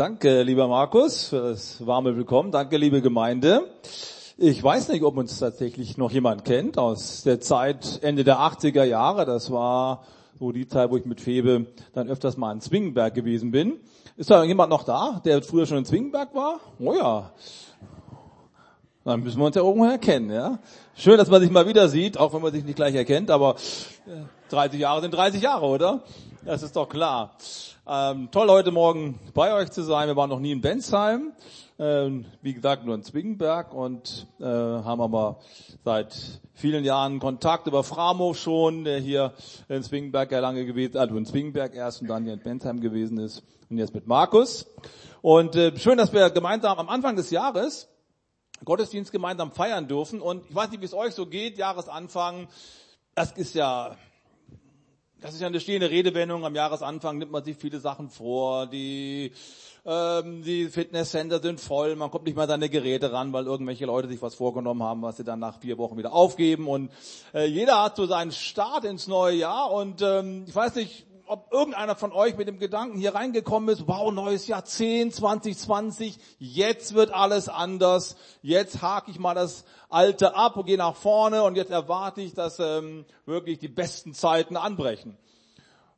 Danke, lieber Markus, für das warme Willkommen. Danke, liebe Gemeinde. Ich weiß nicht, ob uns tatsächlich noch jemand kennt aus der Zeit Ende der 80er Jahre. Das war so die Zeit, wo ich mit Febe dann öfters mal in Zwingenberg gewesen bin. Ist da jemand noch da, der früher schon in Zwingenberg war? Oh ja. Dann müssen wir uns ja irgendwo erkennen, ja. Schön, dass man sich mal wieder sieht, auch wenn man sich nicht gleich erkennt, aber 30 äh, Jahre sind 30 Jahre, oder? Das ist doch klar. Ähm, toll, heute Morgen bei euch zu sein. Wir waren noch nie in Bensheim. Ähm, wie gesagt, nur in Zwingenberg und äh, haben aber seit vielen Jahren Kontakt über Framo schon, der hier in Zwingenberg ja lange gewesen, also in Zwingenberg erst und dann hier in Bensheim gewesen ist und jetzt mit Markus. Und äh, schön, dass wir gemeinsam am Anfang des Jahres Gottesdienst gemeinsam feiern dürfen. Und ich weiß nicht, wie es euch so geht, Jahresanfang. Das ist ja das ist ja eine stehende Redewendung. Am Jahresanfang nimmt man sich viele Sachen vor. Die, ähm, die Fitnesscenter sind voll. Man kommt nicht mal an seine Geräte ran, weil irgendwelche Leute sich was vorgenommen haben, was sie dann nach vier Wochen wieder aufgeben. Und äh, jeder hat so seinen Start ins neue Jahr. Und ähm, ich weiß nicht, ob irgendeiner von euch mit dem Gedanken hier reingekommen ist, wow, neues Jahrzehnt 2020, jetzt wird alles anders, jetzt hake ich mal das Alte ab und gehe nach vorne und jetzt erwarte ich, dass ähm, wirklich die besten Zeiten anbrechen.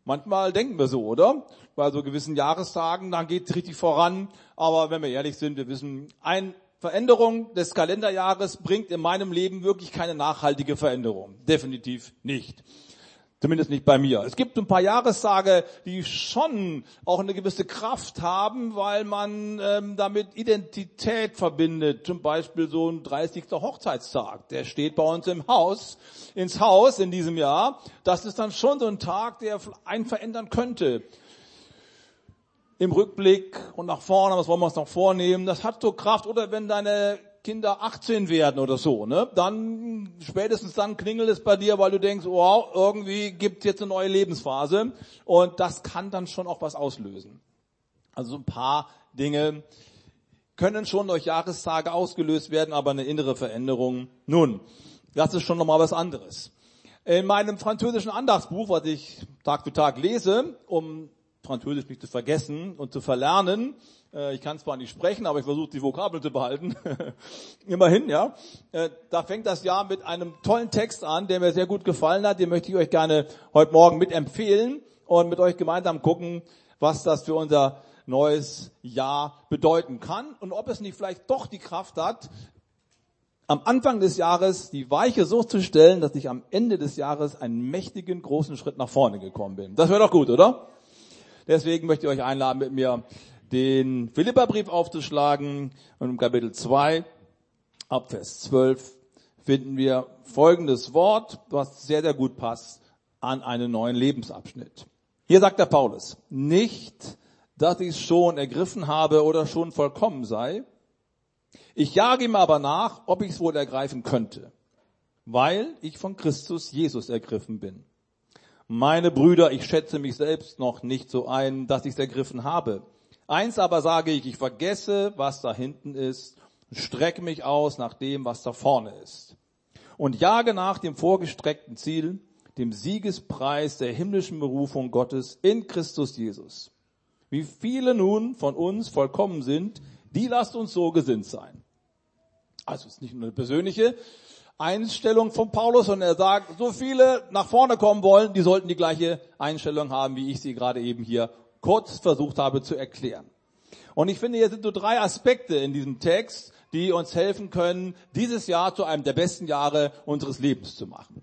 Manchmal denken wir so, oder? Bei so gewissen Jahrestagen, dann geht es richtig voran. Aber wenn wir ehrlich sind, wir wissen, eine Veränderung des Kalenderjahres bringt in meinem Leben wirklich keine nachhaltige Veränderung. Definitiv nicht. Zumindest nicht bei mir. Es gibt ein paar Jahrestage, die schon auch eine gewisse Kraft haben, weil man ähm, damit Identität verbindet. Zum Beispiel so ein 30. Hochzeitstag. Der steht bei uns im Haus, ins Haus in diesem Jahr. Das ist dann schon so ein Tag, der einen verändern könnte. Im Rückblick und nach vorne, was wollen wir uns noch vornehmen? Das hat so Kraft. Oder wenn deine Kinder 18 werden oder so, ne, dann spätestens dann klingelt es bei dir, weil du denkst, wow, irgendwie gibt jetzt eine neue Lebensphase und das kann dann schon auch was auslösen. Also ein paar Dinge können schon durch Jahrestage ausgelöst werden, aber eine innere Veränderung, nun, das ist schon nochmal was anderes. In meinem französischen Andachtsbuch, was ich Tag für Tag lese, um Französisch nicht zu vergessen und zu verlernen, äh, ich kann zwar nicht sprechen, aber ich versuche die Vokabeln zu behalten. Immerhin, ja. Äh, da fängt das Jahr mit einem tollen Text an, der mir sehr gut gefallen hat. Den möchte ich euch gerne heute Morgen mit empfehlen und mit euch gemeinsam gucken, was das für unser neues Jahr bedeuten kann und ob es nicht vielleicht doch die Kraft hat, am Anfang des Jahres die Weiche so zu stellen, dass ich am Ende des Jahres einen mächtigen, großen Schritt nach vorne gekommen bin. Das wäre doch gut, oder? Deswegen möchte ich euch einladen, mit mir den Philipperbrief aufzuschlagen und im Kapitel 2 ab Vers 12 finden wir folgendes Wort, was sehr, sehr gut passt an einen neuen Lebensabschnitt. Hier sagt der Paulus, nicht, dass ich es schon ergriffen habe oder schon vollkommen sei. Ich jage ihm aber nach, ob ich es wohl ergreifen könnte, weil ich von Christus Jesus ergriffen bin. Meine Brüder, ich schätze mich selbst noch nicht so ein, dass ich es ergriffen habe. Eins aber sage ich, ich vergesse, was da hinten ist, strecke mich aus nach dem, was da vorne ist. Und jage nach dem vorgestreckten Ziel, dem Siegespreis der himmlischen Berufung Gottes in Christus Jesus. Wie viele nun von uns vollkommen sind, die lasst uns so gesinnt sein. Also es ist nicht nur eine persönliche Einstellung von Paulus, sondern er sagt, so viele nach vorne kommen wollen, die sollten die gleiche Einstellung haben, wie ich sie gerade eben hier kurz versucht habe zu erklären. Und ich finde, hier sind so drei Aspekte in diesem Text, die uns helfen können, dieses Jahr zu einem der besten Jahre unseres Lebens zu machen.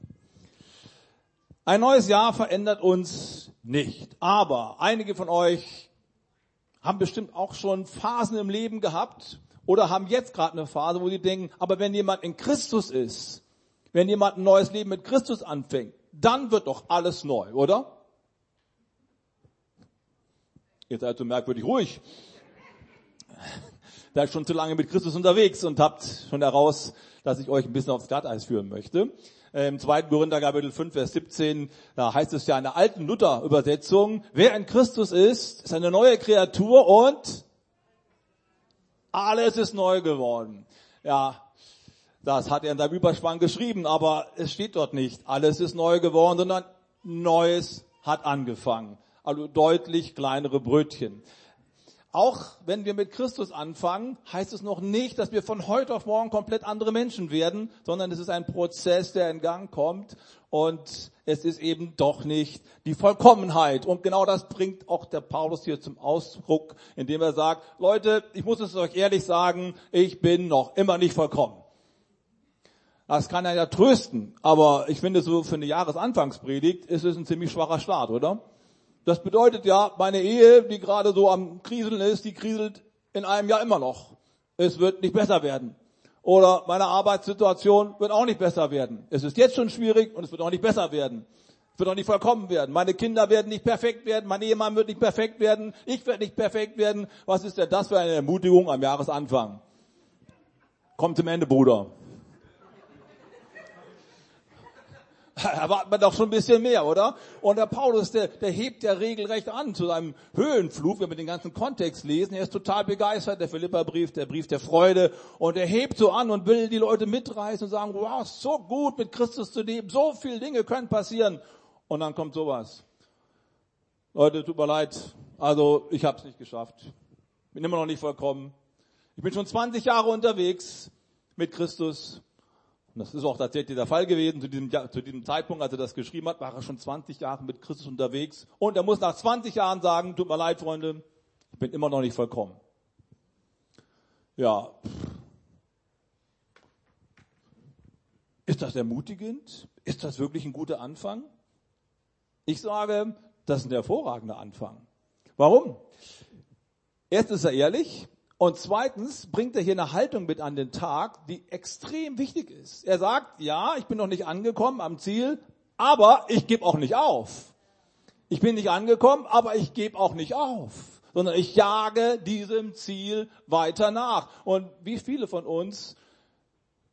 Ein neues Jahr verändert uns nicht. Aber einige von euch haben bestimmt auch schon Phasen im Leben gehabt oder haben jetzt gerade eine Phase, wo sie denken, aber wenn jemand in Christus ist, wenn jemand ein neues Leben mit Christus anfängt, dann wird doch alles neu, oder? Ihr seid so merkwürdig ruhig. Seid schon zu lange mit Christus unterwegs und habt schon heraus, dass ich euch ein bisschen aufs Glatteis führen möchte. Im 2. Korinther Kapitel 5, Vers 17, da heißt es ja in der alten Luther-Übersetzung, wer in Christus ist, ist eine neue Kreatur und alles ist neu geworden. Ja, das hat er in seinem Überspann geschrieben, aber es steht dort nicht, alles ist neu geworden, sondern Neues hat angefangen also deutlich kleinere Brötchen. Auch wenn wir mit Christus anfangen, heißt es noch nicht, dass wir von heute auf morgen komplett andere Menschen werden, sondern es ist ein Prozess, der in Gang kommt und es ist eben doch nicht die Vollkommenheit. Und genau das bringt auch der Paulus hier zum Ausdruck, indem er sagt, Leute, ich muss es euch ehrlich sagen, ich bin noch immer nicht vollkommen. Das kann er ja trösten, aber ich finde so für eine Jahresanfangspredigt ist es ein ziemlich schwacher Start, oder? Das bedeutet ja, meine Ehe, die gerade so am Kriseln ist, die kriselt in einem Jahr immer noch. Es wird nicht besser werden. Oder meine Arbeitssituation wird auch nicht besser werden. Es ist jetzt schon schwierig und es wird auch nicht besser werden. Es wird auch nicht vollkommen werden. Meine Kinder werden nicht perfekt werden. Mein Ehemann wird nicht perfekt werden. Ich werde nicht perfekt werden. Was ist denn das für eine Ermutigung am Jahresanfang? Kommt zum Ende, Bruder. erwartet man doch schon ein bisschen mehr, oder? Und der Paulus, der, der hebt ja regelrecht an zu seinem Höhenflug, wenn wir den ganzen Kontext lesen. Er ist total begeistert, der Philipperbrief, der Brief der Freude. Und er hebt so an und will die Leute mitreißen und sagen, wow, so gut mit Christus zu leben, so viele Dinge können passieren. Und dann kommt sowas. Leute, tut mir leid, also ich habe es nicht geschafft. Bin immer noch nicht vollkommen. Ich bin schon 20 Jahre unterwegs mit Christus und das ist auch tatsächlich der Fall gewesen. Zu diesem, zu diesem Zeitpunkt, als er das geschrieben hat, war er schon 20 Jahre mit Christus unterwegs. Und er muss nach 20 Jahren sagen, tut mir leid, Freunde, ich bin immer noch nicht vollkommen. Ja. Ist das ermutigend? Ist das wirklich ein guter Anfang? Ich sage, das ist ein hervorragender Anfang. Warum? Erst ist er ehrlich, und zweitens bringt er hier eine Haltung mit an den Tag, die extrem wichtig ist. Er sagt, ja, ich bin noch nicht angekommen am Ziel, aber ich gebe auch nicht auf. Ich bin nicht angekommen, aber ich gebe auch nicht auf, sondern ich jage diesem Ziel weiter nach. Und wie viele von uns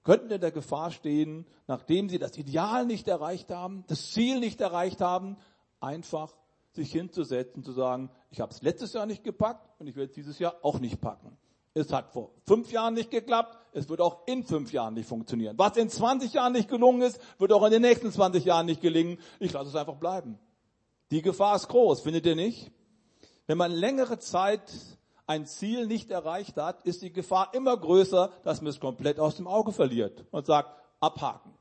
könnten in der Gefahr stehen, nachdem sie das Ideal nicht erreicht haben, das Ziel nicht erreicht haben, einfach sich hinzusetzen, zu sagen, ich habe es letztes Jahr nicht gepackt und ich werde es dieses Jahr auch nicht packen. Es hat vor fünf Jahren nicht geklappt, es wird auch in fünf Jahren nicht funktionieren. Was in 20 Jahren nicht gelungen ist, wird auch in den nächsten 20 Jahren nicht gelingen. Ich lasse es einfach bleiben. Die Gefahr ist groß, findet ihr nicht? Wenn man längere Zeit ein Ziel nicht erreicht hat, ist die Gefahr immer größer, dass man es komplett aus dem Auge verliert und sagt, abhaken.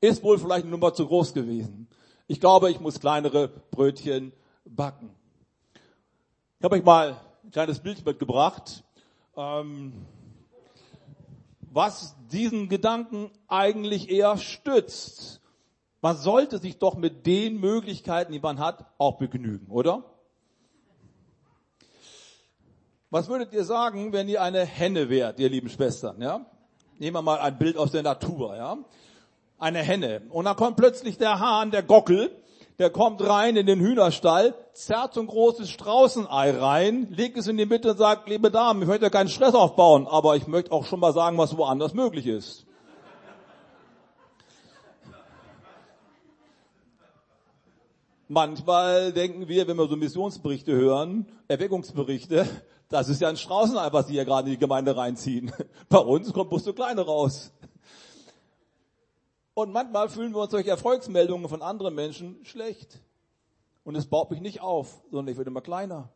Ist wohl vielleicht eine Nummer zu groß gewesen. Ich glaube, ich muss kleinere Brötchen backen. Ich habe euch mal ein kleines Bild mitgebracht, ähm, was diesen Gedanken eigentlich eher stützt. Man sollte sich doch mit den Möglichkeiten, die man hat, auch begnügen, oder? Was würdet ihr sagen, wenn ihr eine Henne wärt, ihr lieben Schwestern, ja? Nehmen wir mal ein Bild aus der Natur, ja? Eine Henne. Und dann kommt plötzlich der Hahn, der Gockel, der kommt rein in den Hühnerstall, zerrt so ein großes Straußenei rein, legt es in die Mitte und sagt, liebe Damen, ich möchte keinen Stress aufbauen, aber ich möchte auch schon mal sagen, was woanders möglich ist. Manchmal denken wir, wenn wir so Missionsberichte hören, Erweckungsberichte, das ist ja ein Straußenei, was sie hier gerade in die Gemeinde reinziehen. Bei uns kommt bloß so kleine raus. Und manchmal fühlen wir uns durch Erfolgsmeldungen von anderen Menschen schlecht. Und es baut mich nicht auf, sondern ich werde immer kleiner.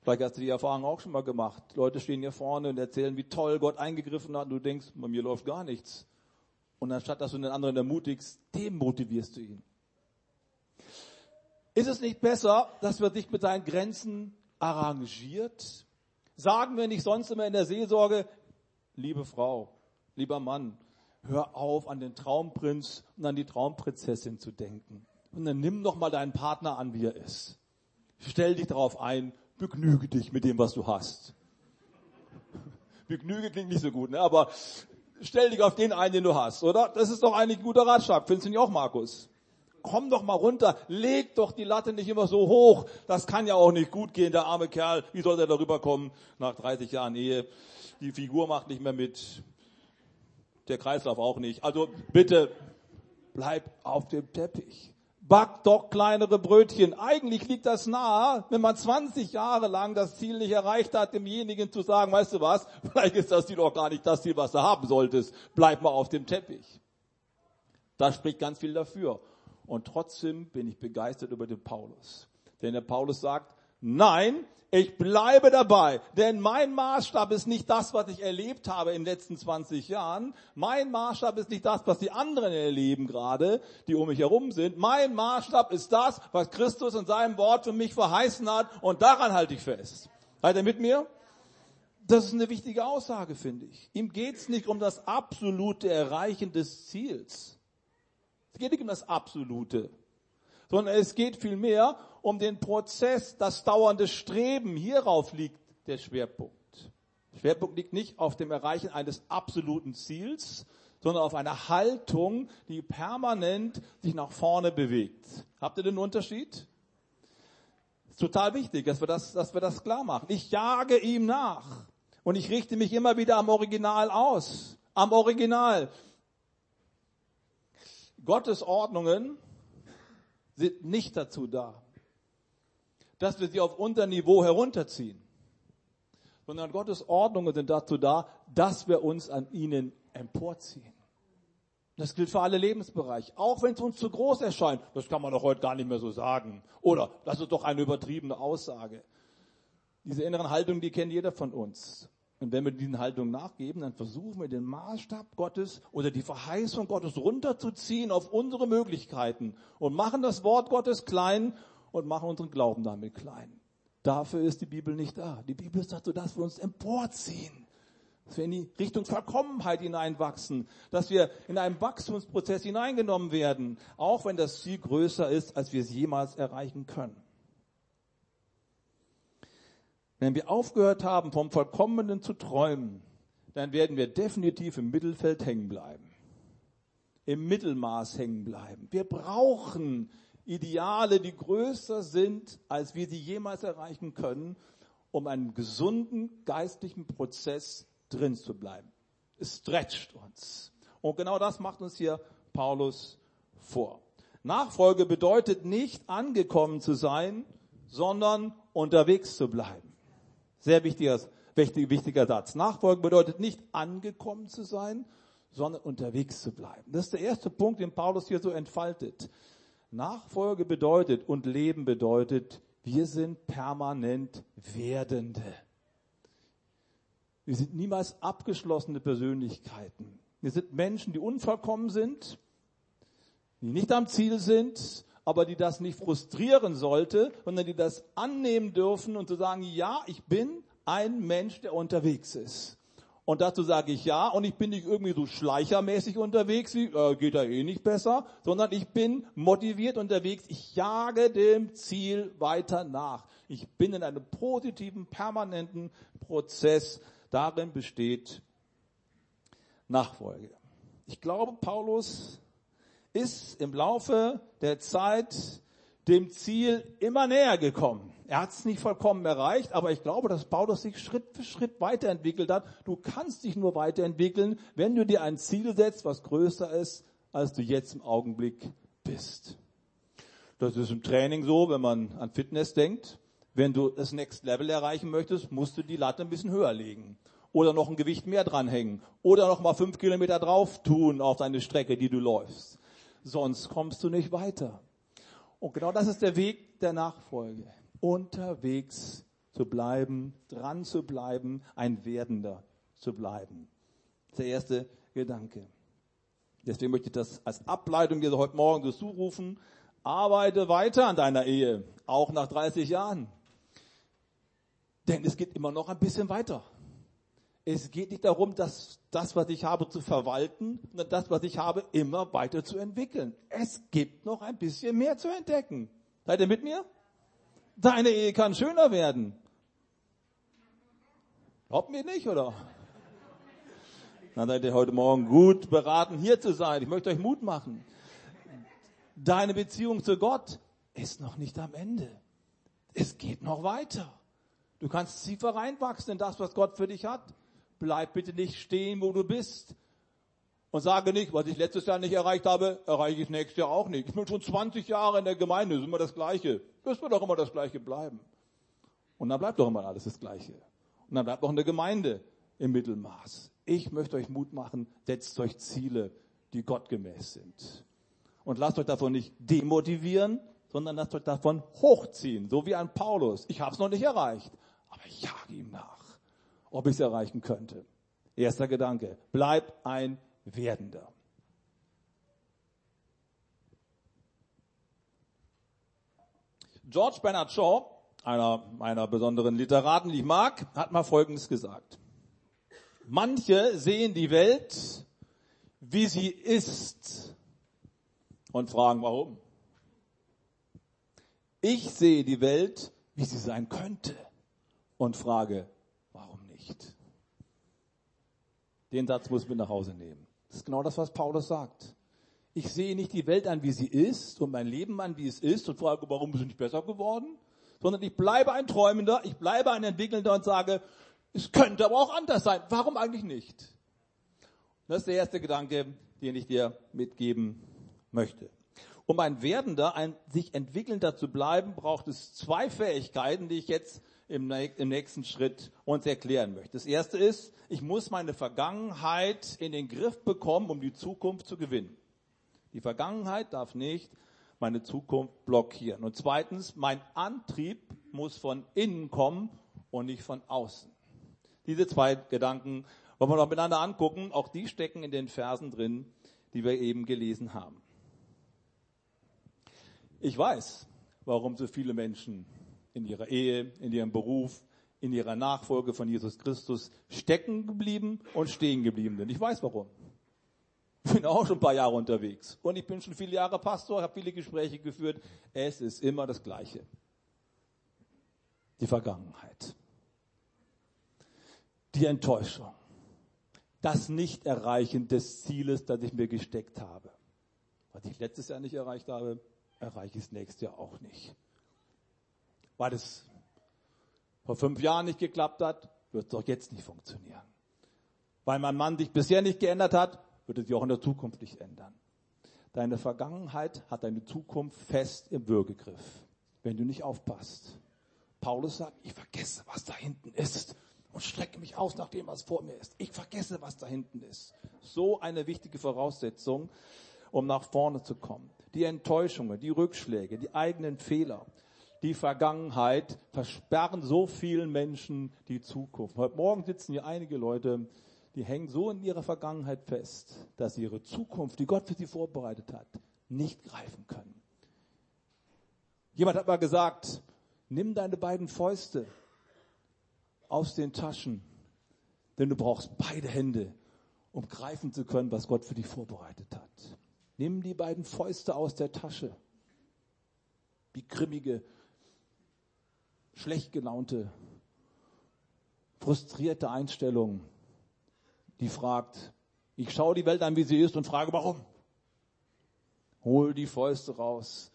Vielleicht hast du die Erfahrung auch schon mal gemacht. Leute stehen hier vorne und erzählen, wie toll Gott eingegriffen hat und du denkst, bei mir läuft gar nichts. Und anstatt dass du den anderen ermutigst, dem motivierst du ihn. Ist es nicht besser, dass wir dich mit deinen Grenzen arrangiert? Sagen wir nicht sonst immer in der Seelsorge, liebe Frau, lieber Mann, hör auf, an den Traumprinz und an die Traumprinzessin zu denken. Und dann nimm doch mal deinen Partner an, wie er ist. Stell dich darauf ein, begnüge dich mit dem, was du hast. Begnüge klingt nicht so gut, ne? aber stell dich auf den ein, den du hast, oder? Das ist doch eigentlich ein guter Ratschlag. Findest du nicht auch, Markus? Komm doch mal runter, leg doch die Latte nicht immer so hoch. Das kann ja auch nicht gut gehen, der arme Kerl. Wie soll der darüber kommen nach 30 Jahren Ehe? Die Figur macht nicht mehr mit der Kreislauf auch nicht. Also bitte bleib auf dem Teppich. Back doch kleinere Brötchen. Eigentlich liegt das nahe, wenn man 20 Jahre lang das Ziel nicht erreicht hat, demjenigen zu sagen, weißt du was, vielleicht ist das Ziel auch gar nicht das Ziel, was du haben solltest. Bleib mal auf dem Teppich. Da spricht ganz viel dafür. Und trotzdem bin ich begeistert über den Paulus. Denn der Paulus sagt, Nein, ich bleibe dabei, denn mein Maßstab ist nicht das, was ich erlebt habe in den letzten 20 Jahren. Mein Maßstab ist nicht das, was die anderen erleben gerade, die um mich herum sind. Mein Maßstab ist das, was Christus in seinem Wort für mich verheißen hat und daran halte ich fest. Seid ihr mit mir? Das ist eine wichtige Aussage, finde ich. Ihm geht es nicht um das absolute Erreichen des Ziels. Es geht nicht um das Absolute, sondern es geht vielmehr um den Prozess, das dauernde Streben. Hierauf liegt der Schwerpunkt. Der Schwerpunkt liegt nicht auf dem Erreichen eines absoluten Ziels, sondern auf einer Haltung, die permanent sich nach vorne bewegt. Habt ihr den Unterschied? ist total wichtig, dass wir das, dass wir das klar machen. Ich jage ihm nach und ich richte mich immer wieder am Original aus. Am Original. Gottes Ordnungen sind nicht dazu da, dass wir sie auf unser Niveau herunterziehen, sondern Gottes Ordnungen sind dazu da, dass wir uns an ihnen emporziehen. Das gilt für alle Lebensbereiche. Auch wenn es uns zu groß erscheint, das kann man doch heute gar nicht mehr so sagen. Oder das ist doch eine übertriebene Aussage. Diese inneren Haltungen, die kennt jeder von uns. Und wenn wir diesen Haltungen nachgeben, dann versuchen wir den Maßstab Gottes oder die Verheißung Gottes runterzuziehen auf unsere Möglichkeiten und machen das Wort Gottes klein und machen unseren Glauben damit klein. Dafür ist die Bibel nicht da. Die Bibel ist dazu, dass wir uns emporziehen, dass wir in die Richtung Vollkommenheit hineinwachsen, dass wir in einen Wachstumsprozess hineingenommen werden, auch wenn das Ziel größer ist, als wir es jemals erreichen können. Wenn wir aufgehört haben, vom Vollkommenen zu träumen, dann werden wir definitiv im Mittelfeld hängen bleiben. Im Mittelmaß hängen bleiben. Wir brauchen Ideale, die größer sind, als wir sie jemals erreichen können, um einen gesunden geistlichen Prozess drin zu bleiben. Es stretcht uns. Und genau das macht uns hier Paulus vor. Nachfolge bedeutet nicht angekommen zu sein, sondern unterwegs zu bleiben. Sehr wichtiger, wichtiger Satz. Nachfolgen bedeutet nicht angekommen zu sein, sondern unterwegs zu bleiben. Das ist der erste Punkt, den Paulus hier so entfaltet. Nachfolge bedeutet und Leben bedeutet, wir sind permanent Werdende. Wir sind niemals abgeschlossene Persönlichkeiten. Wir sind Menschen, die unvollkommen sind, die nicht am Ziel sind, aber die das nicht frustrieren sollte, sondern die das annehmen dürfen und zu sagen, ja, ich bin ein Mensch, der unterwegs ist. Und dazu sage ich ja, und ich bin nicht irgendwie so schleichermäßig unterwegs, wie, äh, geht da eh nicht besser, sondern ich bin motiviert unterwegs, ich jage dem Ziel weiter nach. Ich bin in einem positiven, permanenten Prozess. Darin besteht Nachfolge. Ich glaube, Paulus ist im Laufe der Zeit dem Ziel immer näher gekommen. Er hat es nicht vollkommen erreicht, aber ich glaube, dass Paulus sich Schritt für Schritt weiterentwickelt hat. Du kannst dich nur weiterentwickeln, wenn du dir ein Ziel setzt, was größer ist, als du jetzt im Augenblick bist. Das ist im Training so, wenn man an Fitness denkt. Wenn du das Next Level erreichen möchtest, musst du die Latte ein bisschen höher legen. Oder noch ein Gewicht mehr dranhängen. Oder noch mal fünf Kilometer drauf tun auf deine Strecke, die du läufst sonst kommst du nicht weiter. Und genau das ist der Weg der Nachfolge. Unterwegs zu bleiben, dran zu bleiben, ein Werdender zu bleiben. Das ist der erste Gedanke. Deswegen möchte ich das als Ableitung dir heute Morgen zurufen. Arbeite weiter an deiner Ehe, auch nach 30 Jahren. Denn es geht immer noch ein bisschen weiter. Es geht nicht darum, dass das, was ich habe, zu verwalten, sondern das, was ich habe, immer weiter zu entwickeln. Es gibt noch ein bisschen mehr zu entdecken. Seid ihr mit mir? Deine Ehe kann schöner werden. Glaubt mir nicht, oder? Dann seid ihr heute Morgen gut beraten, hier zu sein. Ich möchte euch Mut machen. Deine Beziehung zu Gott ist noch nicht am Ende. Es geht noch weiter. Du kannst tiefer reinwachsen in das, was Gott für dich hat bleib bitte nicht stehen, wo du bist. Und sage nicht, was ich letztes Jahr nicht erreicht habe, erreiche ich nächstes Jahr auch nicht. Ich bin schon 20 Jahre in der Gemeinde, ist immer das Gleiche. Das wird doch immer das Gleiche bleiben. Und dann bleibt doch immer alles das Gleiche. Und dann bleibt auch eine Gemeinde im Mittelmaß. Ich möchte euch Mut machen, setzt euch Ziele, die gottgemäß sind. Und lasst euch davon nicht demotivieren, sondern lasst euch davon hochziehen, so wie ein Paulus. Ich habe es noch nicht erreicht, aber ich jage ihm nach, ob ich es erreichen könnte. Erster Gedanke, bleib ein Werdender. George Bernard Shaw, einer meiner besonderen Literaten, die ich mag, hat mal Folgendes gesagt. Manche sehen die Welt, wie sie ist und fragen, warum. Ich sehe die Welt, wie sie sein könnte und frage, warum nicht. Den Satz muss mit nach Hause nehmen. Das ist genau das, was Paulus sagt. Ich sehe nicht die Welt an, wie sie ist und mein Leben an, wie es ist und frage, warum ist es nicht besser geworden? Sondern ich bleibe ein Träumender, ich bleibe ein Entwickelnder und sage, es könnte aber auch anders sein. Warum eigentlich nicht? Das ist der erste Gedanke, den ich dir mitgeben möchte. Um ein Werdender, ein sich entwickelnder zu bleiben, braucht es zwei Fähigkeiten, die ich jetzt im, nächsten Schritt uns erklären möchte. Das erste ist, ich muss meine Vergangenheit in den Griff bekommen, um die Zukunft zu gewinnen. Die Vergangenheit darf nicht meine Zukunft blockieren. Und zweitens, mein Antrieb muss von innen kommen und nicht von außen. Diese zwei Gedanken wollen wir noch miteinander angucken. Auch die stecken in den Versen drin, die wir eben gelesen haben. Ich weiß, warum so viele Menschen in ihrer Ehe, in ihrem Beruf, in ihrer Nachfolge von Jesus Christus stecken geblieben und stehen geblieben sind. Ich weiß warum. Ich bin auch schon ein paar Jahre unterwegs und ich bin schon viele Jahre Pastor, habe viele Gespräche geführt. Es ist immer das Gleiche. Die Vergangenheit die Enttäuschung, das Nicht-Erreichen des Zieles, das ich mir gesteckt habe. Was ich letztes Jahr nicht erreicht habe, erreiche ich es nächstes Jahr auch nicht. Weil es vor fünf Jahren nicht geklappt hat, wird es auch jetzt nicht funktionieren. Weil mein Mann sich bisher nicht geändert hat, wird es sich auch in der Zukunft nicht ändern. Deine Vergangenheit hat deine Zukunft fest im Würgegriff, wenn du nicht aufpasst. Paulus sagt, ich vergesse, was da hinten ist und strecke mich aus nach dem, was vor mir ist. Ich vergesse, was da hinten ist. So eine wichtige Voraussetzung, um nach vorne zu kommen. Die Enttäuschungen, die Rückschläge, die eigenen Fehler, die Vergangenheit versperren so vielen Menschen die Zukunft. Heute Morgen sitzen hier einige Leute, die hängen so in ihrer Vergangenheit fest, dass sie ihre Zukunft, die Gott für sie vorbereitet hat, nicht greifen können. Jemand hat mal gesagt, nimm deine beiden Fäuste aus den Taschen, denn du brauchst beide Hände, um greifen zu können, was Gott für dich vorbereitet hat. Nimm die beiden Fäuste aus der Tasche. Wie grimmige, schlecht gelaunte, frustrierte Einstellung, die fragt, ich schaue die Welt an, wie sie ist und frage, warum? Hol die Fäuste raus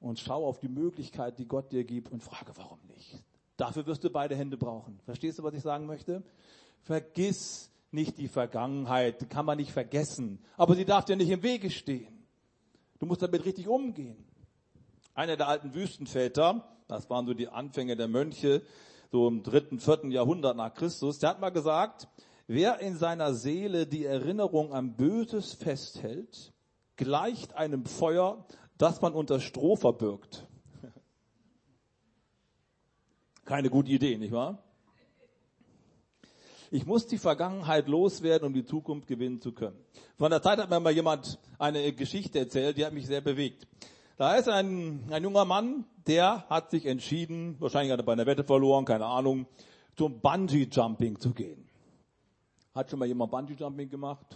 und schau auf die Möglichkeit, die Gott dir gibt und frage, warum nicht? Dafür wirst du beide Hände brauchen. Verstehst du, was ich sagen möchte? Vergiss nicht die Vergangenheit, die kann man nicht vergessen. Aber sie darf dir nicht im Wege stehen. Du musst damit richtig umgehen. Einer der alten Wüstenväter, das waren so die Anfänge der Mönche, so im dritten, vierten Jahrhundert nach Christus, der hat mal gesagt, wer in seiner Seele die Erinnerung an Böses festhält, gleicht einem Feuer, das man unter Stroh verbirgt. Keine gute Idee, nicht wahr? Ich muss die Vergangenheit loswerden, um die Zukunft gewinnen zu können. Von der Zeit hat mir mal jemand eine Geschichte erzählt, die hat mich sehr bewegt. Da ist ein, ein junger Mann, der hat sich entschieden, wahrscheinlich hat er bei einer Wette verloren, keine Ahnung, zum Bungee Jumping zu gehen. Hat schon mal jemand Bungee Jumping gemacht?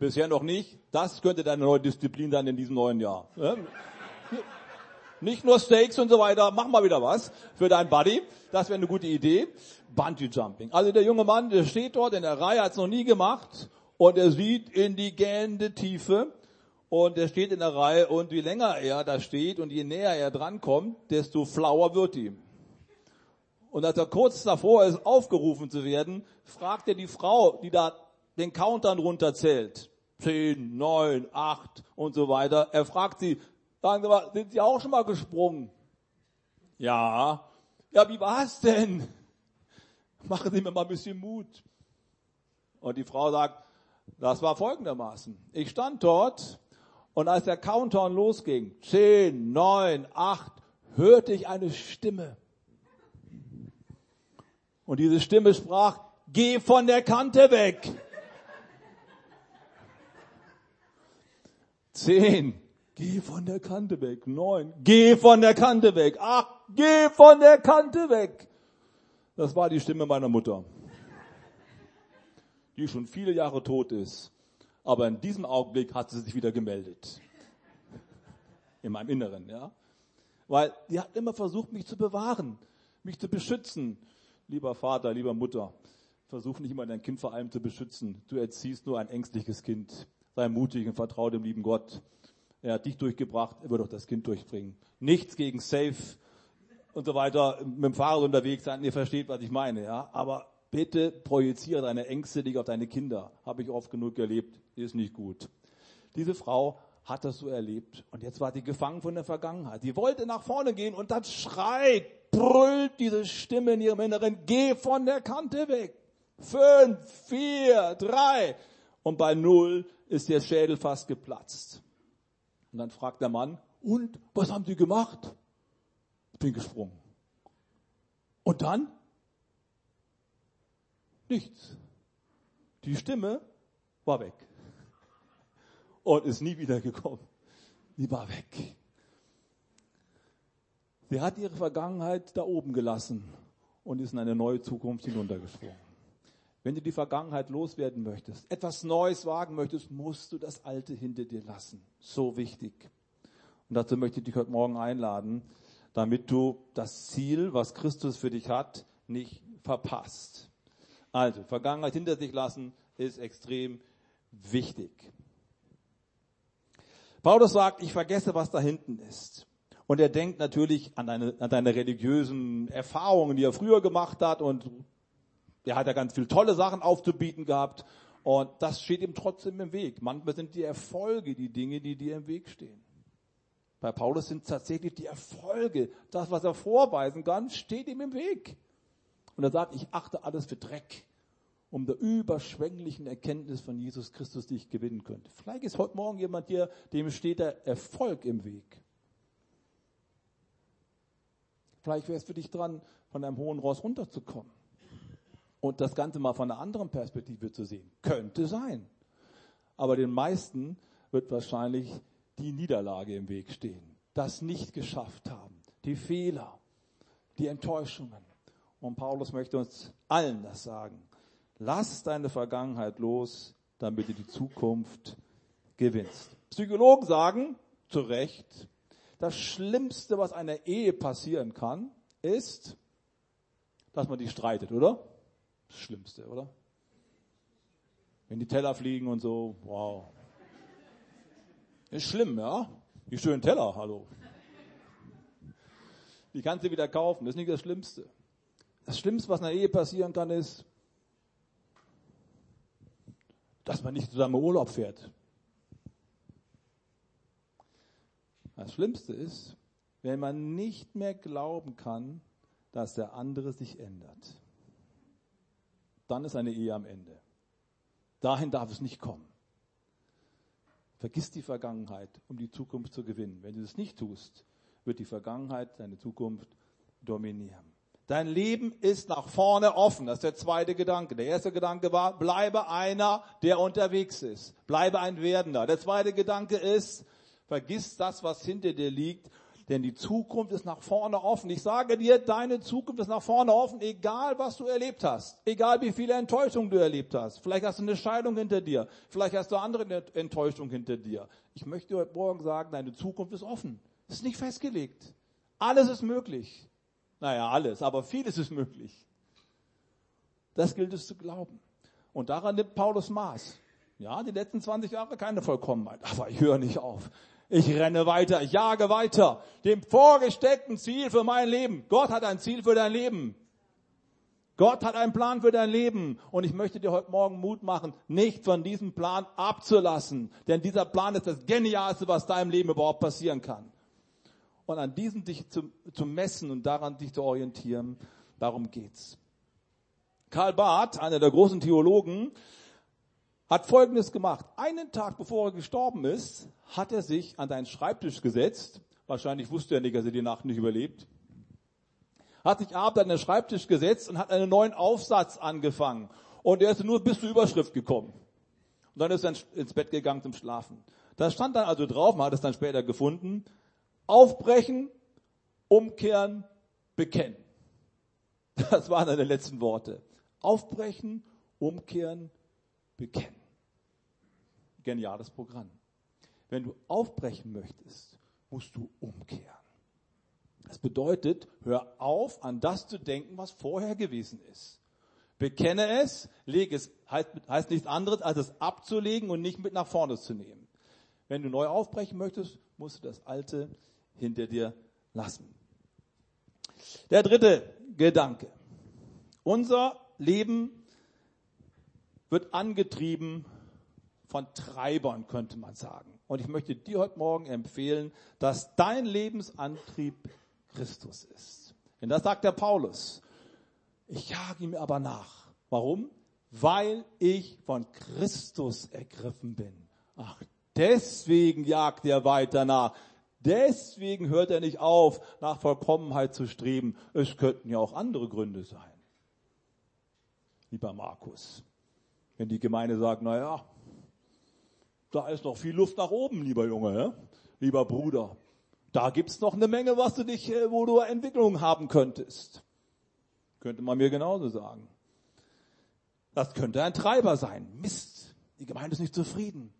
Bisher noch nicht. Das könnte deine neue Disziplin sein in diesem neuen Jahr. Nicht nur Steaks und so weiter, mach mal wieder was für deinen Buddy. Das wäre eine gute Idee. Bungee Jumping. Also der junge Mann, der steht dort in der Reihe, hat es noch nie gemacht und er sieht in die gähnende Tiefe und er steht in der Reihe und je länger er da steht und je näher er drankommt, desto flauer wird ihm. Und als er kurz davor ist, aufgerufen zu werden, fragt er die Frau, die da den Countdown runterzählt. Zehn, neun, acht und so weiter. Er fragt sie, Sagen Sie mal, sind Sie auch schon mal gesprungen? Ja. Ja, wie war es denn? Machen Sie mir mal ein bisschen Mut. Und die Frau sagt, das war folgendermaßen. Ich stand dort Und als der Countdown losging, zehn, neun, acht, hörte ich eine Stimme. Und diese Stimme sprach, geh von der Kante weg. Zehn, geh von der Kante weg. Neun, geh von der Kante weg. Acht, geh von der Kante weg. Das war die Stimme meiner Mutter, die schon viele Jahre tot ist aber in diesem Augenblick hat sie sich wieder gemeldet. In meinem Inneren, ja. Weil die hat immer versucht, mich zu bewahren, mich zu beschützen. Lieber Vater, lieber Mutter, versuch nicht immer dein Kind vor allem zu beschützen. Du erziehst nur ein ängstliches Kind. Sei mutig und vertraue dem lieben Gott. Er hat dich durchgebracht, er wird auch das Kind durchbringen. Nichts gegen Safe und so weiter, mit dem Fahrrad unterwegs sein. Ihr versteht, was ich meine, ja. Aber bitte projiziere deine Ängste nicht auf deine Kinder. Habe ich oft genug erlebt ist nicht gut. Diese Frau hat das so erlebt und jetzt war die gefangen von der Vergangenheit. Sie wollte nach vorne gehen und dann schreit, brüllt diese Stimme in ihrem Inneren, geh von der Kante weg. Fünf, vier, drei. Und bei null ist der Schädel fast geplatzt. Und dann fragt der Mann, und was haben Sie gemacht? Ich bin gesprungen. Und dann? Nichts. Die Stimme war weg und ist nie wieder gekommen. Die war weg. Sie hat ihre Vergangenheit da oben gelassen und ist in eine neue Zukunft hinuntergesprungen. Wenn du die Vergangenheit loswerden möchtest, etwas Neues wagen möchtest, musst du das Alte hinter dir lassen. So wichtig. Und dazu möchte ich dich heute Morgen einladen, damit du das Ziel, was Christus für dich hat, nicht verpasst. Also, Vergangenheit hinter sich lassen ist extrem wichtig. Paulus sagt, ich vergesse, was da hinten ist. Und er denkt natürlich an, deine, an deine religiösen Erfahrungen, die er früher gemacht hat. Und er hat ja ganz viele tolle Sachen aufzubieten gehabt. Und das steht ihm trotzdem im Weg. Manchmal sind die Erfolge die Dinge, die dir im Weg stehen. Bei Paulus sind tatsächlich die Erfolge, das, was er vorweisen kann, steht ihm im Weg. Und er sagt, ich achte alles für Dreck um der überschwänglichen Erkenntnis von Jesus Christus, die ich gewinnen könnte. Vielleicht ist heute Morgen jemand hier, dem steht der Erfolg im Weg. Vielleicht wäre es für dich dran, von einem hohen Ross runterzukommen und das Ganze mal von einer anderen Perspektive zu sehen. Könnte sein. Aber den meisten wird wahrscheinlich die Niederlage im Weg stehen. Das nicht geschafft haben. Die Fehler, die Enttäuschungen. Und Paulus möchte uns allen das sagen. Lass deine Vergangenheit los, damit du die Zukunft gewinnst. Psychologen sagen, zu Recht, das Schlimmste, was einer Ehe passieren kann, ist, dass man die streitet, oder? Das Schlimmste, oder? Wenn die Teller fliegen und so, wow. Ist schlimm, ja? Die schönen Teller, hallo. Die kannst du wieder kaufen, das ist nicht das Schlimmste. Das Schlimmste, was einer Ehe passieren kann, ist, dass man nicht zusammen Urlaub fährt. Das Schlimmste ist, wenn man nicht mehr glauben kann, dass der andere sich ändert. Dann ist eine Ehe am Ende. Dahin darf es nicht kommen. Vergiss die Vergangenheit, um die Zukunft zu gewinnen. Wenn du das nicht tust, wird die Vergangenheit deine Zukunft dominieren. Dein Leben ist nach vorne offen. Das ist der zweite Gedanke. Der erste Gedanke war, bleibe einer, der unterwegs ist. Bleibe ein Werdender. Der zweite Gedanke ist, vergiss das, was hinter dir liegt, denn die Zukunft ist nach vorne offen. Ich sage dir, deine Zukunft ist nach vorne offen, egal was du erlebt hast. Egal wie viele Enttäuschungen du erlebt hast. Vielleicht hast du eine Scheidung hinter dir. Vielleicht hast du andere Enttäuschungen hinter dir. Ich möchte heute Morgen sagen, deine Zukunft ist offen. Es ist nicht festgelegt. Alles ist möglich. Naja, alles, aber vieles ist möglich. Das gilt es zu glauben. Und daran nimmt Paulus Maß. Ja, die letzten 20 Jahre keine Vollkommenheit, aber ich höre nicht auf. Ich renne weiter, ich jage weiter, dem vorgesteckten Ziel für mein Leben. Gott hat ein Ziel für dein Leben. Gott hat einen Plan für dein Leben. Und ich möchte dir heute Morgen Mut machen, nicht von diesem Plan abzulassen. Denn dieser Plan ist das Genialste, was deinem Leben überhaupt passieren kann und an diesem dich zu, zu messen und daran dich zu orientieren. Darum geht's. Karl Barth, einer der großen Theologen, hat Folgendes gemacht. Einen Tag bevor er gestorben ist, hat er sich an seinen Schreibtisch gesetzt. Wahrscheinlich wusste er nicht, dass er die Nacht nicht überlebt. Hat sich abends an den Schreibtisch gesetzt und hat einen neuen Aufsatz angefangen. Und er ist nur bis zur Überschrift gekommen. Und dann ist er ins Bett gegangen zum Schlafen. Da stand dann also drauf, man hat es dann später gefunden, aufbrechen, umkehren, bekennen. Das waren seine letzten Worte. Aufbrechen, umkehren, bekennen. Geniales Programm. Wenn du aufbrechen möchtest, musst du umkehren. Das bedeutet, hör auf, an das zu denken, was vorher gewesen ist. Bekenne es, leg es, heißt, heißt nichts anderes, als es abzulegen und nicht mit nach vorne zu nehmen. Wenn du neu aufbrechen möchtest, musst du das Alte hinter dir lassen. Der dritte Gedanke. Unser Leben wird angetrieben von Treibern, könnte man sagen. Und ich möchte dir heute Morgen empfehlen, dass dein Lebensantrieb Christus ist. Denn das sagt der Paulus. Ich jage ihm aber nach. Warum? Weil ich von Christus ergriffen bin. Ach, deswegen jagt er weiter nach. Deswegen hört er nicht auf, nach Vollkommenheit zu streben. Es könnten ja auch andere Gründe sein. Lieber Markus, wenn die Gemeinde sagt, na ja, da ist noch viel Luft nach oben, lieber Junge, ja? lieber Bruder. Da gibt's noch eine Menge, was du dich, äh, wo du Entwicklung haben könntest. Könnte man mir genauso sagen. Das könnte ein Treiber sein. Mist, die Gemeinde ist nicht zufrieden.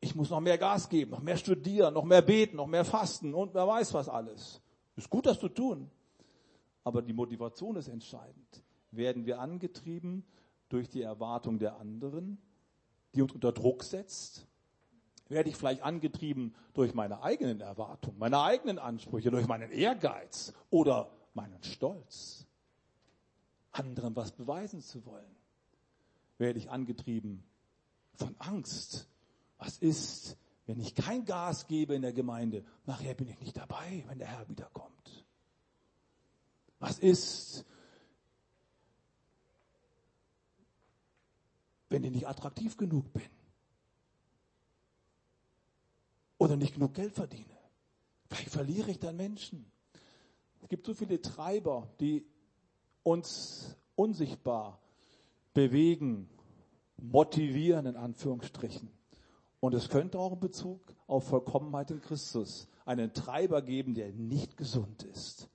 Ich muss noch mehr Gas geben, noch mehr studieren, noch mehr beten, noch mehr fasten und wer weiß was alles. Ist gut, das zu tun. Aber die Motivation ist entscheidend. Werden wir angetrieben durch die Erwartung der anderen, die uns unter Druck setzt? Werde ich vielleicht angetrieben durch meine eigenen Erwartungen, meine eigenen Ansprüche, durch meinen Ehrgeiz oder meinen Stolz, anderen was beweisen zu wollen? Werde ich angetrieben von Angst? Was ist, wenn ich kein Gas gebe in der Gemeinde? Nachher bin ich nicht dabei, wenn der Herr wiederkommt. Was ist, wenn ich nicht attraktiv genug bin. Oder nicht genug Geld verdiene. Vielleicht verliere ich dann Menschen. Es gibt so viele Treiber, die uns unsichtbar bewegen, motivieren in Anführungsstrichen. Und es könnte auch in Bezug auf Vollkommenheit in Christus einen Treiber geben, der nicht gesund ist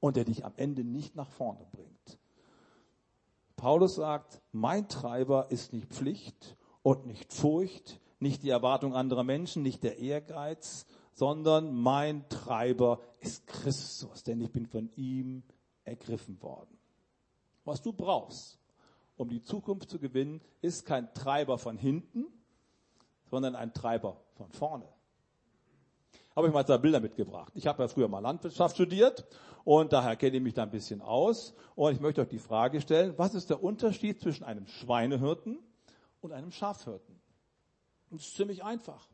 und der dich am Ende nicht nach vorne bringt. Paulus sagt, mein Treiber ist nicht Pflicht und nicht Furcht, nicht die Erwartung anderer Menschen, nicht der Ehrgeiz, sondern mein Treiber ist Christus, denn ich bin von ihm ergriffen worden. Was du brauchst, um die Zukunft zu gewinnen, ist kein Treiber von hinten, sondern ein Treiber von vorne habe ich mal zwei Bilder mitgebracht. Ich habe ja früher mal Landwirtschaft studiert und daher kenne ich mich da ein bisschen aus. Und ich möchte euch die Frage stellen, was ist der Unterschied zwischen einem Schweinehirten und einem Schafhirten? Und das ist ziemlich einfach.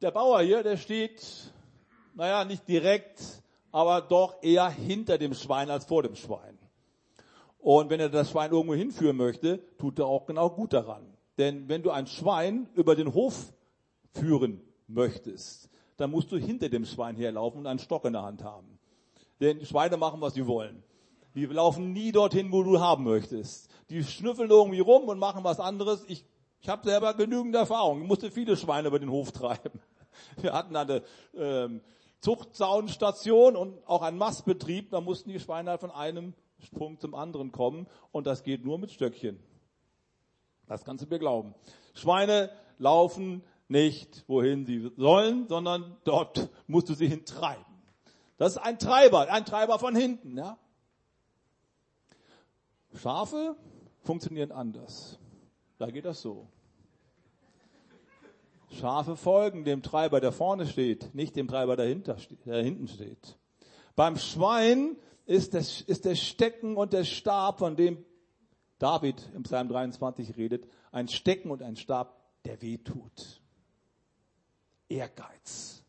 Der Bauer hier, der steht, naja, nicht direkt, aber doch eher hinter dem Schwein als vor dem Schwein. Und wenn er das Schwein irgendwo hinführen möchte, tut er auch genau gut daran. Denn wenn du ein Schwein über den Hof führen möchtest, dann musst du hinter dem Schwein herlaufen und einen Stock in der Hand haben. Denn Schweine machen, was sie wollen. Die laufen nie dorthin, wo du haben möchtest. Die schnüffeln irgendwie rum und machen was anderes. Ich, ich habe selber genügend Erfahrung. Ich musste viele Schweine über den Hof treiben. Wir hatten eine ähm, Zuchtzaunstation und auch einen Mastbetrieb. Da mussten die Schweine halt von einem Sprung zum anderen kommen. Und das geht nur mit Stöckchen. Das kannst du mir glauben. Schweine laufen nicht, wohin sie sollen, sondern dort musst du sie hintreiben. Das ist ein Treiber, ein Treiber von hinten. Ja? Schafe funktionieren anders. Da geht das so. Schafe folgen dem Treiber, der vorne steht, nicht dem Treiber, der, der hinten steht. Beim Schwein ist, das, ist der Stecken und der Stab, von dem David im Psalm 23 redet, ein Stecken und ein Stab, der weh tut. Ehrgeiz,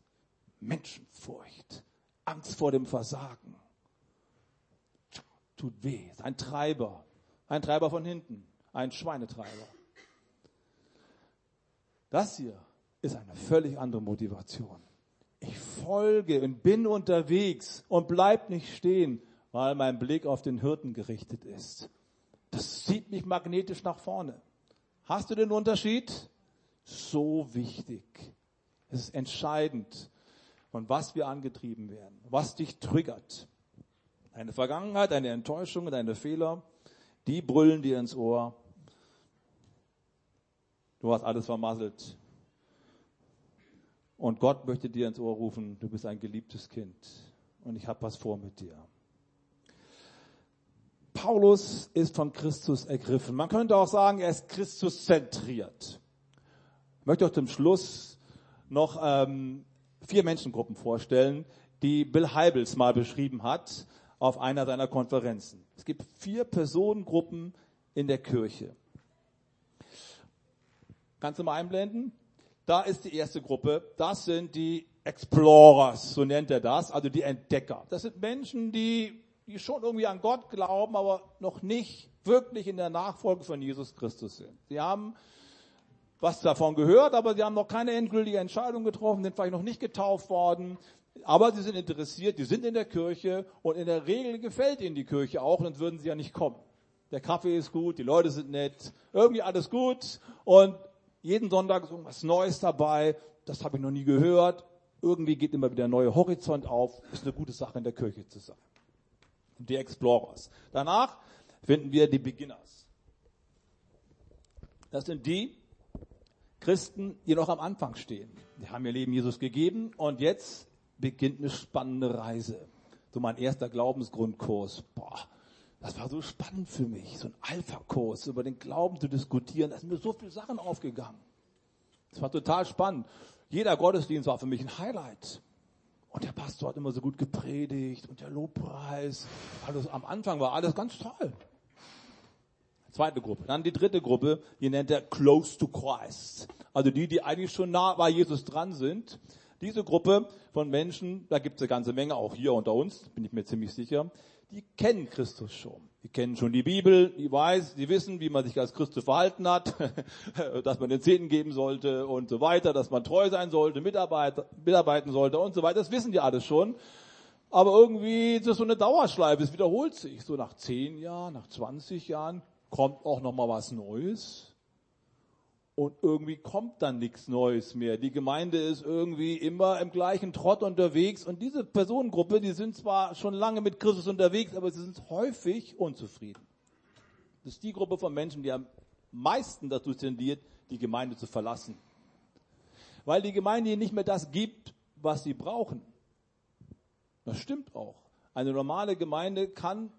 Menschenfurcht, Angst vor dem Versagen. Tut weh, ein Treiber, ein Treiber von hinten. ein Schweinetreiber. Das hier ist eine völlig andere Motivation. Ich folge und bin unterwegs und bleib nicht stehen, weil mein Blick auf den Hirten gerichtet ist. Das zieht mich magnetisch nach vorne. Hast du den Unterschied? So wichtig. Es ist entscheidend, von was wir angetrieben werden, was dich triggert. Deine Vergangenheit, deine Enttäuschungen, deine Fehler, die brüllen dir ins Ohr. Du hast alles vermasselt. Und Gott möchte dir ins Ohr rufen, du bist ein geliebtes Kind und ich habe was vor mit dir. Paulus ist von Christus ergriffen. Man könnte auch sagen, er ist Christus zentriert. Ich möchte euch zum Schluss noch ähm, vier Menschengruppen vorstellen, die Bill Heibels mal beschrieben hat auf einer seiner Konferenzen. Es gibt vier Personengruppen in der Kirche. Kannst du mal einblenden? Da ist die erste Gruppe. Das sind die Explorers, so nennt er das, also die Entdecker. Das sind Menschen, die, die schon irgendwie an Gott glauben, aber noch nicht wirklich in der Nachfolge von Jesus Christus sind. Sie haben was davon gehört, aber sie haben noch keine endgültige Entscheidung getroffen, sind vielleicht noch nicht getauft worden, aber sie sind interessiert, die sind in der Kirche und in der Regel gefällt ihnen die Kirche auch, sonst würden sie ja nicht kommen. Der Kaffee ist gut, die Leute sind nett, irgendwie alles gut und jeden Sonntag ist irgendwas Neues dabei, das habe ich noch nie gehört. Irgendwie geht immer wieder ein neuer Horizont auf, ist eine gute Sache in der Kirche zu sein. Die Explorers. Danach finden wir die Beginners. Das sind die, Christen, die noch am Anfang stehen. Die haben ihr Leben Jesus gegeben und jetzt beginnt eine spannende Reise. So mein erster Glaubensgrundkurs. Boah, das war so spannend für mich. So ein Alpha-Kurs über den Glauben zu diskutieren. Da sind mir so viele Sachen aufgegangen. Das war total spannend. Jeder Gottesdienst war für mich ein Highlight. Und der Pastor hat immer so gut gepredigt und der Lobpreis. Alles, am Anfang war alles ganz toll. Zweite Gruppe. Dann die dritte Gruppe, die nennt er Close to Christ. Also die, die eigentlich schon nah bei Jesus dran sind. Diese Gruppe von Menschen, da gibt es eine ganze Menge, auch hier unter uns, bin ich mir ziemlich sicher, die kennen Christus schon. Die kennen schon die Bibel, die weiß, die wissen, wie man sich als Christus verhalten hat, dass man den Zehnten geben sollte und so weiter, dass man treu sein sollte, mitarbeiten sollte und so weiter. Das wissen die alles schon. Aber irgendwie ist das so eine Dauerschleife, es wiederholt sich. So nach zehn Jahren, nach 20 Jahren kommt auch noch mal was Neues. Und irgendwie kommt dann nichts Neues mehr. Die Gemeinde ist irgendwie immer im gleichen Trott unterwegs. Und diese Personengruppe, die sind zwar schon lange mit Christus unterwegs, aber sie sind häufig unzufrieden. Das ist die Gruppe von Menschen, die am meisten dazu tendiert, die Gemeinde zu verlassen. Weil die Gemeinde ihnen nicht mehr das gibt, was sie brauchen. Das stimmt auch. Eine normale Gemeinde kann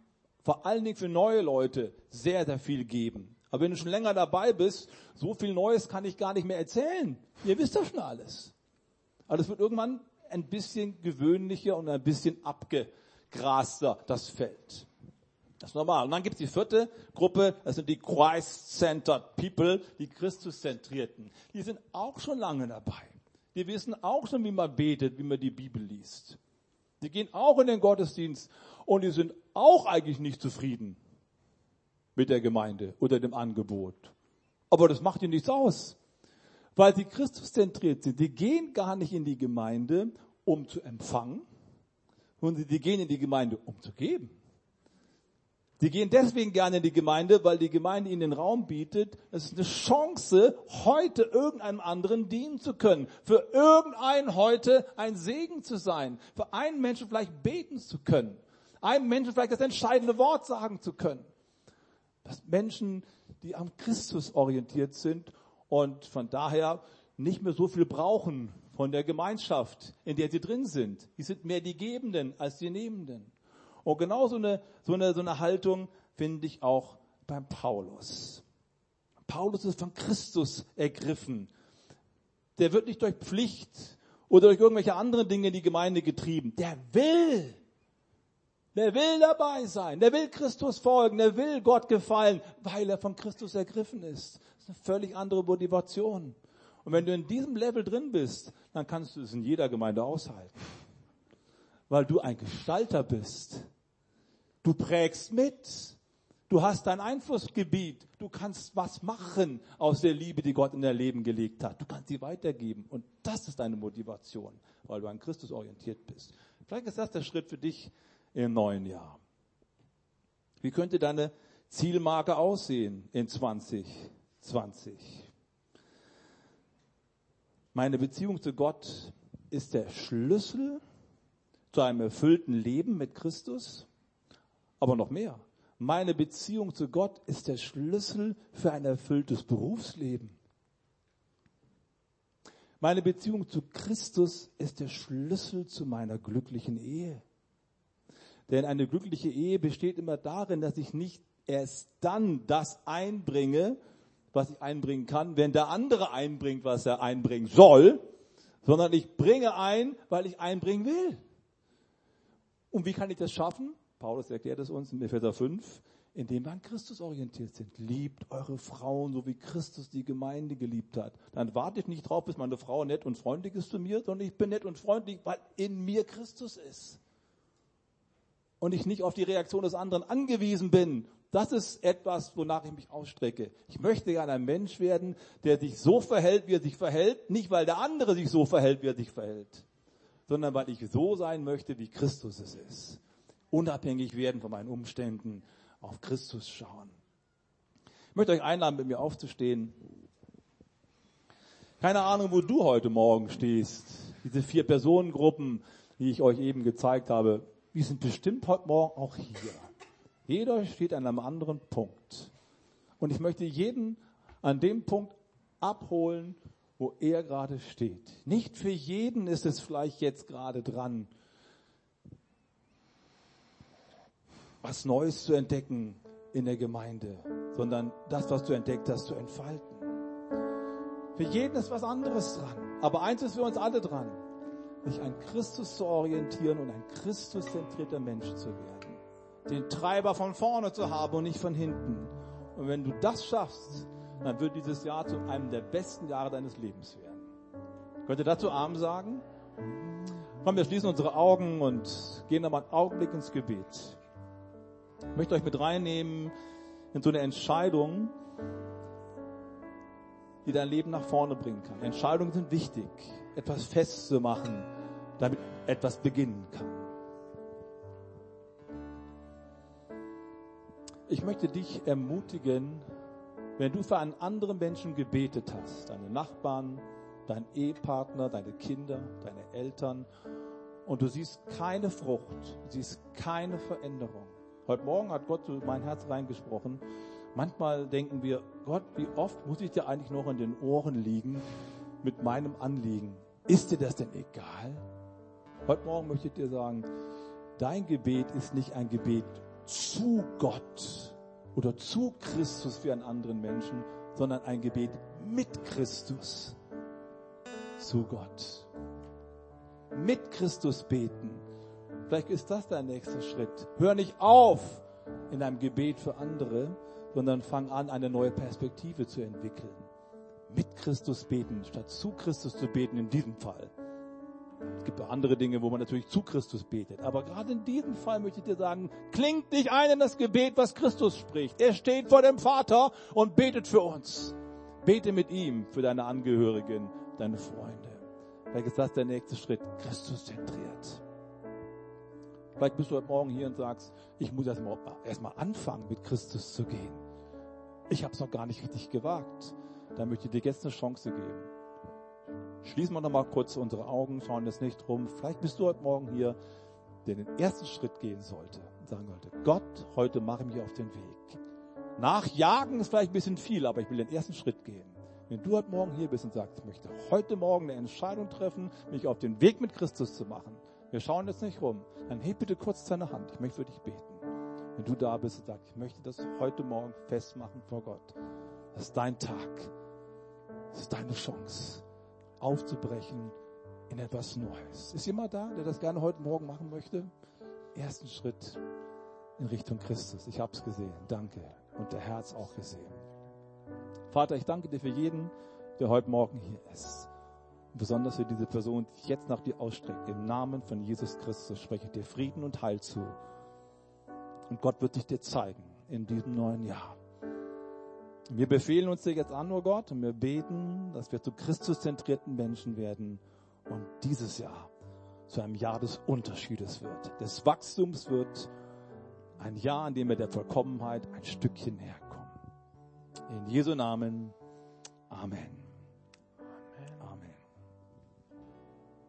vor allen Dingen für neue Leute sehr, sehr viel geben. Aber wenn du schon länger dabei bist, so viel Neues kann ich gar nicht mehr erzählen. Ihr wisst doch schon alles. Aber es wird irgendwann ein bisschen gewöhnlicher und ein bisschen abgegraster, das Feld. Das ist normal. Und dann gibt es die vierte Gruppe, das sind die Christ-Centered People, die Christus-Zentrierten. Die sind auch schon lange dabei. Die wissen auch schon, wie man betet, wie man die Bibel liest. Die gehen auch in den Gottesdienst und die sind auch eigentlich nicht zufrieden mit der Gemeinde oder dem Angebot. Aber das macht ihnen nichts aus, weil sie Christuszentriert sind. Die gehen gar nicht in die Gemeinde, um zu empfangen, sondern die gehen in die Gemeinde, um zu geben. Sie gehen deswegen gerne in die Gemeinde, weil die Gemeinde ihnen den Raum bietet. Es ist eine Chance, heute irgendeinem anderen dienen zu können. Für irgendeinen heute ein Segen zu sein. Für einen Menschen vielleicht beten zu können einem Menschen vielleicht das entscheidende Wort sagen zu können. Das Menschen, die am Christus orientiert sind und von daher nicht mehr so viel brauchen von der Gemeinschaft, in der sie drin sind. Die sind mehr die Gebenden als die Nehmenden. Und genau so eine, so eine, so eine Haltung finde ich auch beim Paulus. Paulus ist von Christus ergriffen. Der wird nicht durch Pflicht oder durch irgendwelche anderen Dinge in die Gemeinde getrieben. Der will der will dabei sein, der will Christus folgen, der will Gott gefallen, weil er von Christus ergriffen ist. Das ist eine völlig andere Motivation. Und wenn du in diesem Level drin bist, dann kannst du es in jeder Gemeinde aushalten. Weil du ein Gestalter bist. Du prägst mit. Du hast dein Einflussgebiet. Du kannst was machen aus der Liebe, die Gott in dein Leben gelegt hat. Du kannst sie weitergeben. Und das ist deine Motivation, weil du an Christus orientiert bist. Vielleicht ist das der Schritt für dich im neuen Jahr. Wie könnte deine Zielmarke aussehen in 2020? Meine Beziehung zu Gott ist der Schlüssel zu einem erfüllten Leben mit Christus, aber noch mehr. Meine Beziehung zu Gott ist der Schlüssel für ein erfülltes Berufsleben. Meine Beziehung zu Christus ist der Schlüssel zu meiner glücklichen Ehe. Denn eine glückliche Ehe besteht immer darin, dass ich nicht erst dann das einbringe, was ich einbringen kann, wenn der andere einbringt, was er einbringen soll, sondern ich bringe ein, weil ich einbringen will. Und wie kann ich das schaffen? Paulus erklärt es uns in Epheser 5, indem wir an Christus orientiert sind. Liebt eure Frauen, so wie Christus die Gemeinde geliebt hat. Dann warte ich nicht drauf, bis meine Frau nett und freundlich ist zu mir, sondern ich bin nett und freundlich, weil in mir Christus ist. Und ich nicht auf die Reaktion des anderen angewiesen bin. Das ist etwas, wonach ich mich ausstrecke. Ich möchte gerne ein Mensch werden, der sich so verhält, wie er sich verhält, nicht weil der andere sich so verhält, wie er sich verhält sondern weil ich so sein möchte, wie Christus es ist. Unabhängig werden von meinen Umständen, auf Christus schauen. Ich möchte euch einladen, mit mir aufzustehen. Keine Ahnung, wo du heute Morgen stehst. Diese vier Personengruppen, die ich euch eben gezeigt habe, die sind bestimmt heute Morgen auch hier. Jeder steht an einem anderen Punkt. Und ich möchte jeden an dem Punkt abholen, wo er gerade steht. Nicht für jeden ist es vielleicht jetzt gerade dran, was Neues zu entdecken in der Gemeinde, sondern das, was du entdeckt hast, zu entfalten. Für jeden ist was anderes dran. Aber eins ist für uns alle dran, sich an Christus zu orientieren und ein Christuszentrierter Mensch zu werden. Den Treiber von vorne zu haben und nicht von hinten. Und wenn du das schaffst, dann wird dieses Jahr zu einem der besten Jahre deines Lebens werden. Könnt ihr dazu Arm sagen? Komm, wir schließen unsere Augen und gehen nochmal einen Augenblick ins Gebet. Ich möchte euch mit reinnehmen in so eine Entscheidung, die dein Leben nach vorne bringen kann. Entscheidungen sind wichtig, etwas festzumachen, damit etwas beginnen kann. Ich möchte dich ermutigen, wenn du für einen anderen Menschen gebetet hast, deine Nachbarn, dein Ehepartner, deine Kinder, deine Eltern, und du siehst keine Frucht, siehst keine Veränderung. Heute Morgen hat Gott in mein Herz reingesprochen. Manchmal denken wir, Gott, wie oft muss ich dir eigentlich noch in den Ohren liegen mit meinem Anliegen? Ist dir das denn egal? Heute Morgen möchte ich dir sagen, dein Gebet ist nicht ein Gebet zu Gott, oder zu Christus für einen anderen Menschen, sondern ein Gebet mit Christus zu Gott. Mit Christus beten. Vielleicht ist das dein nächster Schritt. Hör nicht auf in einem Gebet für andere, sondern fang an, eine neue Perspektive zu entwickeln. Mit Christus beten, statt zu Christus zu beten in diesem Fall. Es gibt auch andere Dinge, wo man natürlich zu Christus betet. Aber gerade in diesem Fall möchte ich dir sagen, klingt nicht ein in das Gebet, was Christus spricht. Er steht vor dem Vater und betet für uns. Bete mit ihm für deine Angehörigen, deine Freunde. Vielleicht ist das der nächste Schritt. Christus zentriert. Vielleicht bist du heute Morgen hier und sagst, ich muss erstmal erst mal anfangen, mit Christus zu gehen. Ich habe es noch gar nicht richtig gewagt. Da möchte ich dir jetzt eine Chance geben. Schließen wir noch mal kurz unsere Augen, schauen jetzt nicht rum. Vielleicht bist du heute Morgen hier, der den ersten Schritt gehen sollte und sagen sollte, Gott, heute mache ich mich auf den Weg. Nachjagen ist vielleicht ein bisschen viel, aber ich will den ersten Schritt gehen. Wenn du heute Morgen hier bist und sagst, ich möchte heute Morgen eine Entscheidung treffen, mich auf den Weg mit Christus zu machen, wir schauen jetzt nicht rum, dann heb bitte kurz deine Hand, ich möchte für dich beten. Wenn du da bist und sagst, ich möchte das heute Morgen festmachen vor Gott, das ist dein Tag, das ist deine Chance aufzubrechen in etwas Neues. Ist jemand da, der das gerne heute Morgen machen möchte? Ersten Schritt in Richtung Christus. Ich habe es gesehen. Danke. Und der Herz auch gesehen. Vater, ich danke dir für jeden, der heute Morgen hier ist. Und besonders für diese Person, die jetzt nach dir ausstreckt. Im Namen von Jesus Christus spreche ich dir Frieden und Heil zu. Und Gott wird dich dir zeigen, in diesem neuen Jahr. Wir befehlen uns dir jetzt an, oh Gott, und wir beten, dass wir zu Christuszentrierten Menschen werden und dieses Jahr zu einem Jahr des Unterschiedes wird, des Wachstums wird, ein Jahr, in dem wir der Vollkommenheit ein Stückchen näher kommen. In Jesu Namen. Amen.